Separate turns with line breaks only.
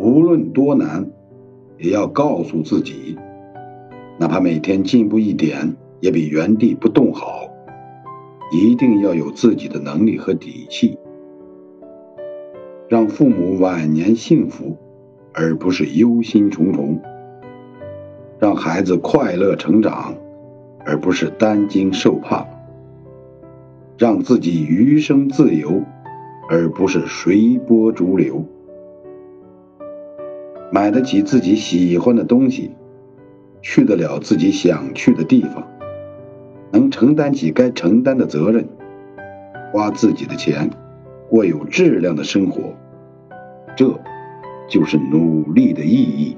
无论多难，也要告诉自己，哪怕每天进步一点，也比原地不动好。一定要有自己的能力和底气，让父母晚年幸福，而不是忧心忡忡；让孩子快乐成长，而不是担惊受怕；让自己余生自由，而不是随波逐流。买得起自己喜欢的东西，去得了自己想去的地方。能承担起该承担的责任，花自己的钱，过有质量的生活，这就是努力的意义。